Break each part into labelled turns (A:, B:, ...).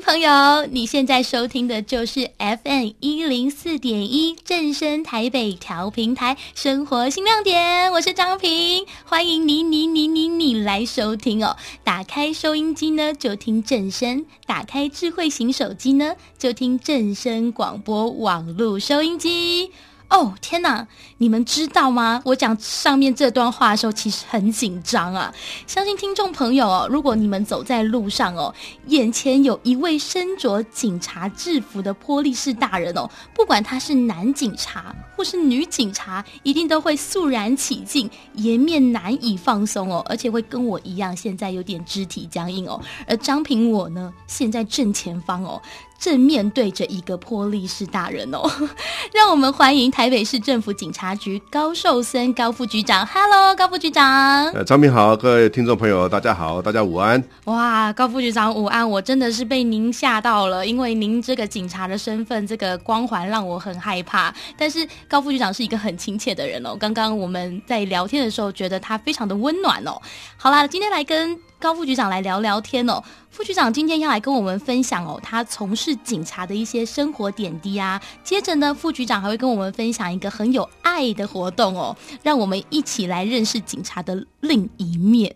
A: 朋友，你现在收听的就是 FM 一零四点一正声台北调频台生活新亮点，我是张平，欢迎你你你你你来收听哦。打开收音机呢，就听正声；打开智慧型手机呢，就听正声广播网络收音机。哦，天哪！你们知道吗？我讲上面这段话的时候，其实很紧张啊。相信听众朋友哦，如果你们走在路上哦，眼前有一位身着警察制服的波利士大人哦，不管他是男警察或是女警察，一定都会肃然起敬，颜面难以放松哦，而且会跟我一样，现在有点肢体僵硬哦。而张平我呢，现在正前方哦。正面对着一个破力士大人哦，让我们欢迎台北市政府警察局高寿森高副局长。Hello，高副局长。
B: 呃，张明好，各位听众朋友，大家好，大家午安。
A: 哇，高副局长午安，我真的是被您吓到了，因为您这个警察的身份，这个光环让我很害怕。但是高副局长是一个很亲切的人哦，刚刚我们在聊天的时候，觉得他非常的温暖哦。好啦，今天来跟高副局长来聊聊天哦。副局长今天要来跟我们分享哦，他从事警察的一些生活点滴啊。接着呢，副局长还会跟我们分享一个很有爱的活动哦，让我们一起来认识警察的另一面。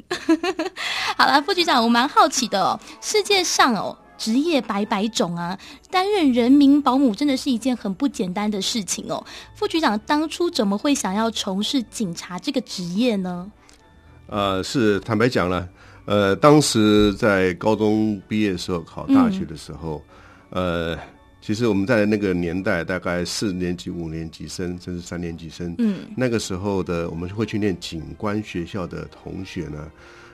A: 好了，副局长，我蛮好奇的哦，世界上哦，职业百百种啊，担任人民保姆真的是一件很不简单的事情哦。副局长当初怎么会想要从事警察这个职业呢？
B: 呃，是坦白讲呢。呃，当时在高中毕业的时候，考大学的时候，嗯、呃，其实我们在那个年代，大概四年级、五年级生，甚至三年级生，嗯，那个时候的我们会去念警官学校的同学呢，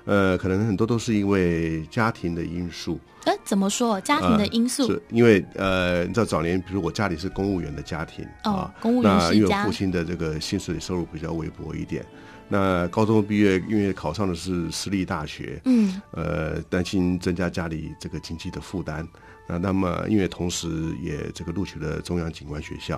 B: 呃，可能很多都是因为家庭的因素。
A: 哎，怎么说？家庭的因素？
B: 呃、是因为呃，你知道早年，比如我家里是公务员的家庭
A: 哦，
B: 啊，
A: 公务员
B: 那因为父亲的这个薪水收入比较微薄一点。那高中毕业，因为考上的是私立大学，嗯，呃，担心增加家里这个经济的负担。那那么，因为同时也这个录取了中央警官学校，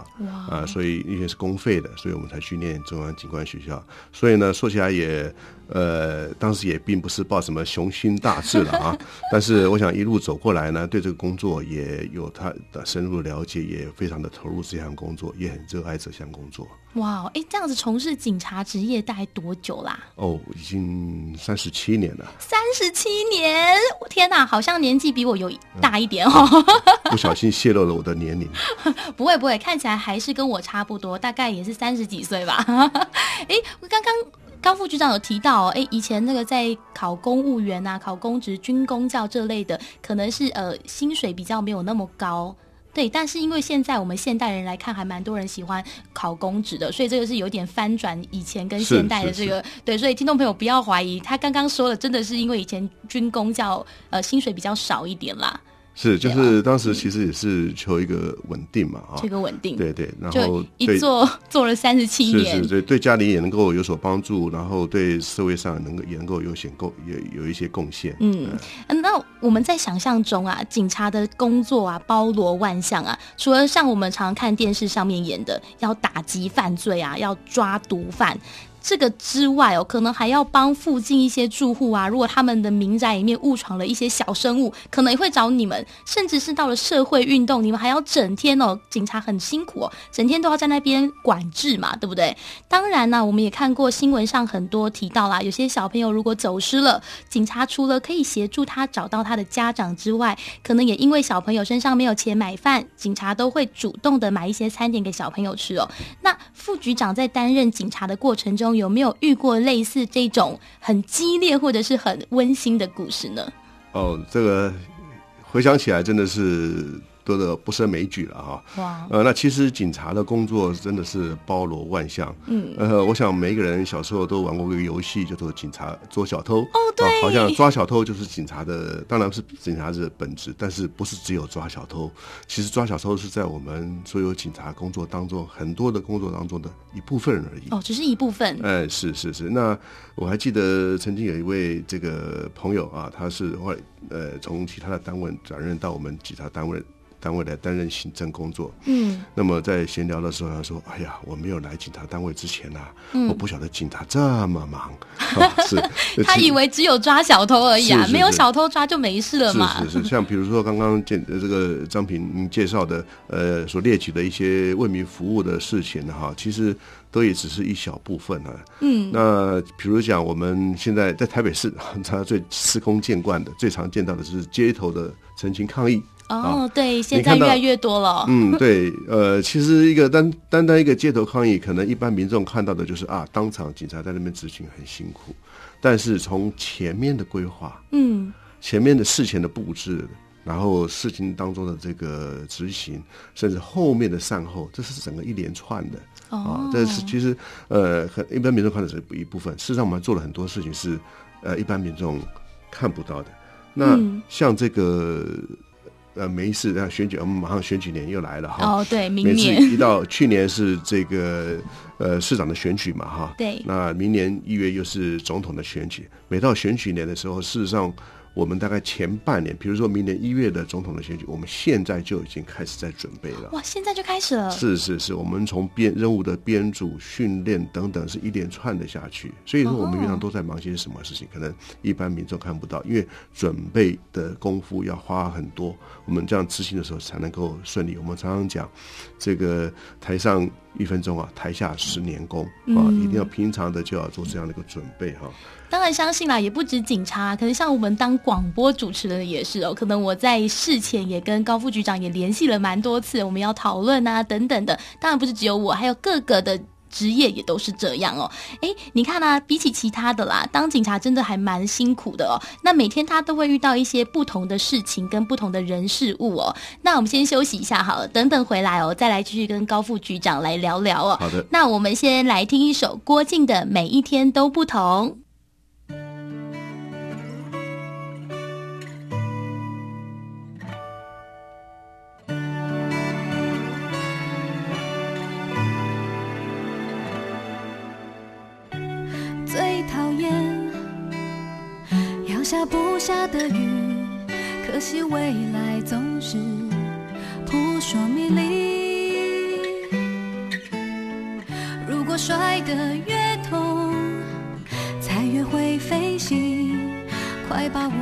B: 啊、呃，所以因为是公费的，所以我们才去念中央警官学校。所以呢，说起来也，呃，当时也并不是抱什么雄心大志了啊。但是我想一路走过来呢，对这个工作也有他的深入了解，也非常的投入这项工作，也很热爱这项工作。
A: 哇，哎，这样子从事警察职业大概多久啦？
B: 哦，已经三十七年了。
A: 三十七年，我天哪，好像年纪比我有大一点哦。
B: 嗯、不小心泄露了我的年龄。
A: 不会不会，看起来还是跟我差不多，大概也是三十几岁吧。哎，我刚刚高副局长有提到，哎，以前那个在考公务员啊、考公职、军公教这类的，可能是呃薪水比较没有那么高。对，但是因为现在我们现代人来看，还蛮多人喜欢考公职的，所以这个是有点翻转以前跟现代的这个对，所以听众朋友不要怀疑，他刚刚说的真的是因为以前军工叫呃薪水比较少一点啦。
B: 是，就是当时其实也是求一个稳定嘛，啊，
A: 这个稳定，
B: 对对，然后
A: 一做 做了三十七年，
B: 是是，对，对家里也能够有所帮助，然后对社会上能够也能够有显贡有有一些贡献。嗯，
A: 嗯，那我们在想象中啊，警察的工作啊，包罗万象啊，除了像我们常常看电视上面演的，要打击犯罪啊，要抓毒贩。这个之外哦，可能还要帮附近一些住户啊，如果他们的民宅里面误闯了一些小生物，可能也会找你们。甚至是到了社会运动，你们还要整天哦，警察很辛苦哦，整天都要在那边管制嘛，对不对？当然呢，我们也看过新闻上很多提到啦，有些小朋友如果走失了，警察除了可以协助他找到他的家长之外，可能也因为小朋友身上没有钱买饭，警察都会主动的买一些餐点给小朋友吃哦。那副局长在担任警察的过程中，有没有遇过类似这种很激烈或者是很温馨的故事呢？
B: 哦，这个回想起来真的是。多的不胜枚举了哈，哇，呃，那其实警察的工作真的是包罗万象，嗯，呃，我想每一个人小时候都玩过一个游戏，叫做警察捉小偷，
A: 哦，对，
B: 好像抓小偷就是警察的，当然是警察的本质，但是不是只有抓小偷，其实抓小偷是在我们所有警察工作当中很多的工作当中的一部分而已，
A: 哦，只是一部分，
B: 哎，是是是，那我还记得曾经有一位这个朋友啊，他是后来呃从其他的单位转任到我们警察单位。单位来担任行政工作。嗯，那么在闲聊的时候，他说：“哎呀，我没有来警察单位之前呢、啊，嗯、我不晓得警察这么忙。哦 ”是，
A: 他以为只有抓小偷而已啊，是是是没有小偷抓就没事了嘛。
B: 是是是，像比如说刚刚见这个张平介绍的，呃，所列举的一些为民服务的事情哈，其实。都也只是一小部分啊。嗯，那比如讲，我们现在在台北市，它最司空见惯的、最常见到的是街头的陈情抗议。
A: 哦，对，现在越来越多了。
B: 嗯，对，呃，其实一个单单单一个街头抗议，可能一般民众看到的就是啊，当场警察在那边执勤很辛苦，但是从前面的规划，嗯，前面的事前的布置。然后事情当中的这个执行，甚至后面的善后，这是整个一连串的、oh. 啊。这是其实呃，很一般民众看的是一部分。事实上，我们做了很多事情是呃一般民众看不到的。那像这个、嗯、呃，每一次啊选举，我们马上选举年又来了哈。哦，oh,
A: 对，明年
B: 每次一到去年是这个呃市长的选举嘛哈。
A: 对。
B: 那明年一月又是总统的选举。每到选举年的时候，事实上。我们大概前半年，比如说明年一月的总统的选举，我们现在就已经开始在准备了。
A: 哇，现在就开始了？
B: 是是是，我们从编任务的编组、训练等等，是一连串的下去。所以说，我们平常都在忙些什么事情，可能一般民众看不到，因为准备的功夫要花很多。我们这样执行的时候才能够顺利。我们常常讲，这个台上一分钟啊，台下十年功啊，一定要平常的就要做这样的一个准备哈。
A: 当然相信啦，也不止警察，可能像我们当广播主持人也是哦。可能我在事前也跟高副局长也联系了蛮多次，我们要讨论啊等等的。当然不是只有我，还有各个的职业也都是这样哦。哎，你看啊，比起其他的啦，当警察真的还蛮辛苦的哦。那每天他都会遇到一些不同的事情跟不同的人事物哦。那我们先休息一下好了，等等回来哦，再来继续跟高副局长来聊聊哦。
B: 好的。
A: 那我们先来听一首郭靖的《每一天都不同》。
C: 下不下的雨，可惜未来总是扑朔迷离。如果摔得越痛，才越会飞行。快把我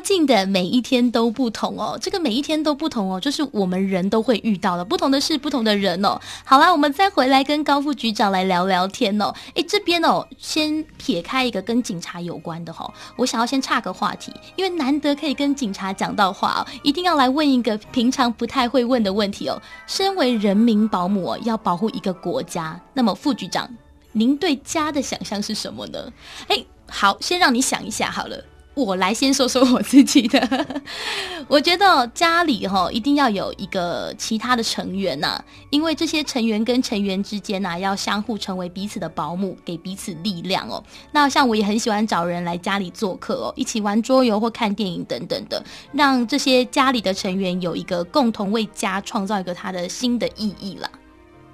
C: 静的
A: 每一天都不同哦，这个每一天都不同哦，就是我们人都会遇到的不同的事，不同的人哦。好啦，我们再回来跟高副局长来聊聊天哦。诶，这边哦，先撇开一个跟警察有关的哈、哦，我想要先岔个话题，因为难得可以跟警察讲到话哦，一定要来问一个平常不太会问的问题哦。身为人民保姆，要保护一个国家，那么副局长，您对家的想象是什么呢？诶，好，先让你想一下好了。我来先说说我自己的，我觉得家里哈一定要有一个其他的成员呐，因为这些成员跟成员之间呐要相互成为彼此的保姆，给彼此力量哦。那像我也很喜欢找人来家里做客哦，一起玩桌游或看电影等等的，让这些家里的成员有一个共同为家创造一个他的新的意义啦。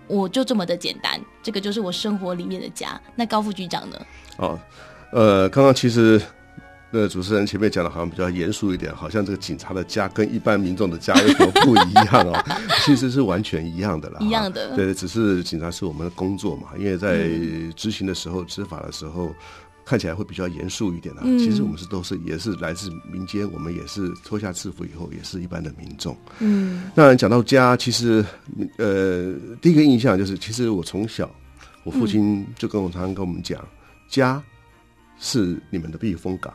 A: 我就这么的简单，这个就是我生活里面的家。那高副局长呢？
B: 哦，呃，刚刚其实。那主持人前面讲的好像比较严肃一点，好像这个警察的家跟一般民众的家有什么不一样哦？其实是完全一样的啦，
A: 一样的。
B: 对，只是警察是我们的工作嘛，因为在执行的时候、执法的时候，看起来会比较严肃一点啊。其实我们是都是也是来自民间，我们也是脱下制服以后也是一般的民众。嗯，那讲到家，其实呃，第一个印象就是，其实我从小，我父亲就跟我常常跟我们讲家。是你们的避风港，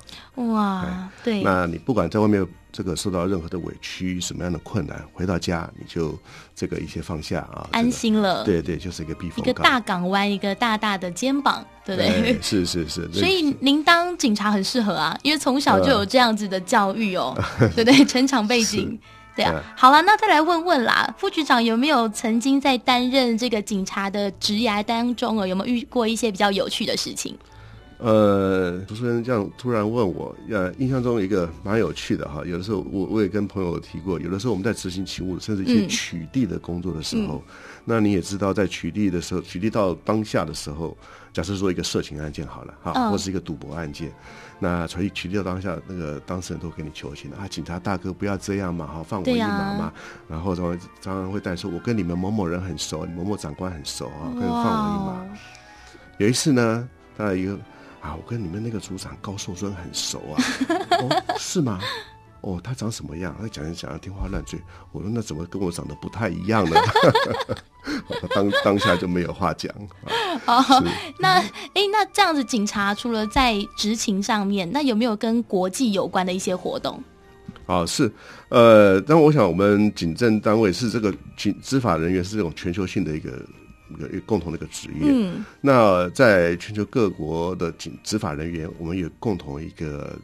A: 哇，对。
B: 那你不管在外面这个受到任何的委屈，什么样的困难，回到家你就这个一切放下啊，
A: 安心了。
B: 对对，就是一个避风港，
A: 一个大港湾，一个大大的肩膀，对不对？
B: 是是是。
A: 所以您当警察很适合啊，因为从小就有这样子的教育哦，对不对？成长背景，对啊。好了，那再来问问啦，副局长有没有曾经在担任这个警察的职涯当中啊，有没有遇过一些比较有趣的事情？
B: 呃，主持人这样突然问我，呃，印象中一个蛮有趣的哈。有的时候我我也跟朋友提过，有的时候我们在执行勤务，甚至一些取缔的工作的时候，嗯、那你也知道，在取缔的时候，取缔到当下的时候，假设说一个色情案件好了哈，或是一个赌博案件，哦、那取取缔到当下，那个当事人都给你求情了啊，警察大哥不要这样嘛，哈，放我一马嘛。啊、然后常常会带说，我跟你们某某人很熟，你某某长官很熟啊，可以放我一马。有一次呢，他一个。啊，我跟你们那个组长高寿尊很熟啊，哦，是吗？哦，他长什么样？他讲一讲，天花乱坠。我说那怎么跟我长得不太一样呢？当当下就没有话讲。
A: 哦，是那哎，那这样子，警察除了在执勤上面，那有没有跟国际有关的一些活动？
B: 哦，是，呃，但我想我们警政单位是这个警执法人员是这种全球性的一个。一个一个共同的一个职业，嗯，那在全球各国的警执法人员，我们有共同一个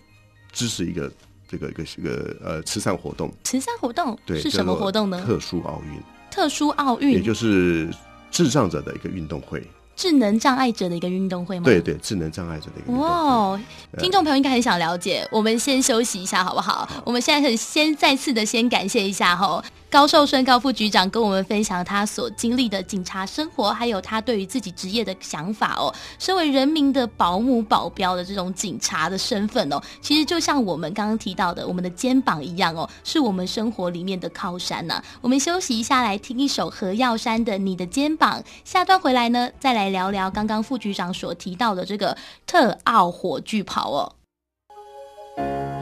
B: 支持一个这个一个一个呃慈善活动。
A: 慈善活动对是什么活动呢？
B: 特殊奥运，
A: 特殊奥运，
B: 也就是智障者的一个运动会。
A: 智能障碍者的一个运动会吗？
B: 对对，智能障碍者的一个运动会。
A: 哇，听众朋友应该很想了解。我们先休息一下，好不好？好，我们现在很先再次的先感谢一下哈。高寿顺高副局长跟我们分享他所经历的警察生活，还有他对于自己职业的想法哦。身为人民的保姆、保镖的这种警察的身份哦，其实就像我们刚刚提到的，我们的肩膀一样哦，是我们生活里面的靠山呐、啊。我们休息一下，来听一首何耀珊的《你的肩膀》。下段回来呢，再聊聊刚刚副局长所提到的这个特奥火炬跑哦。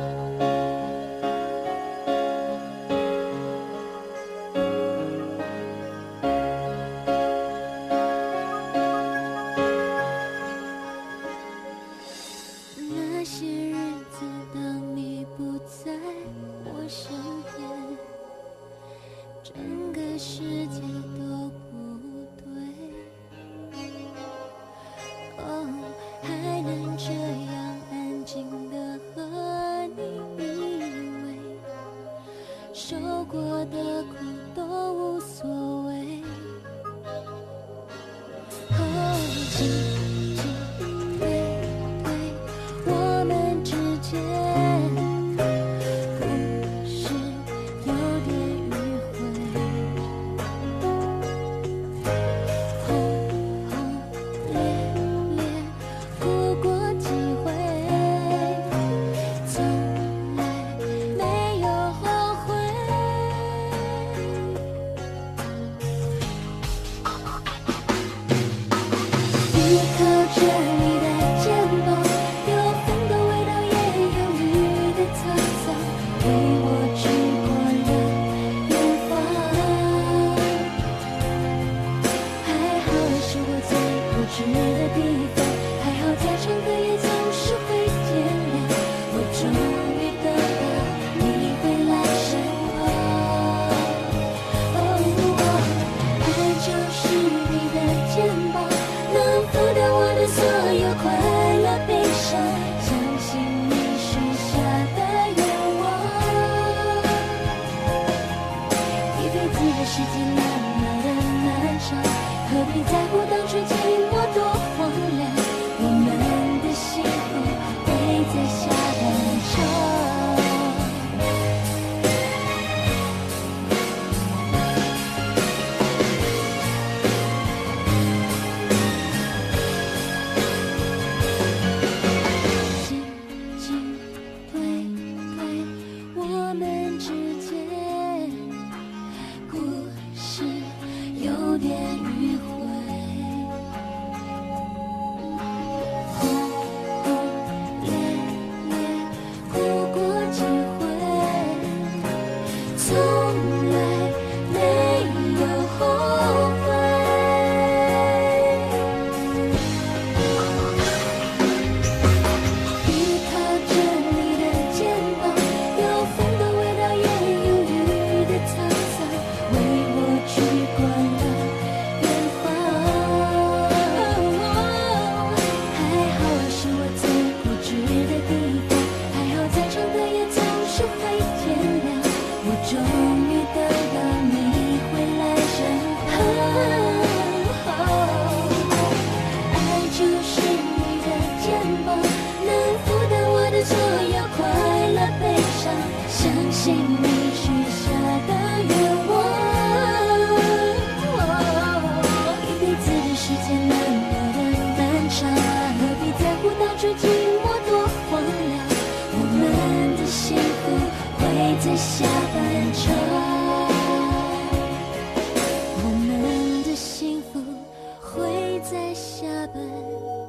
C: 在下本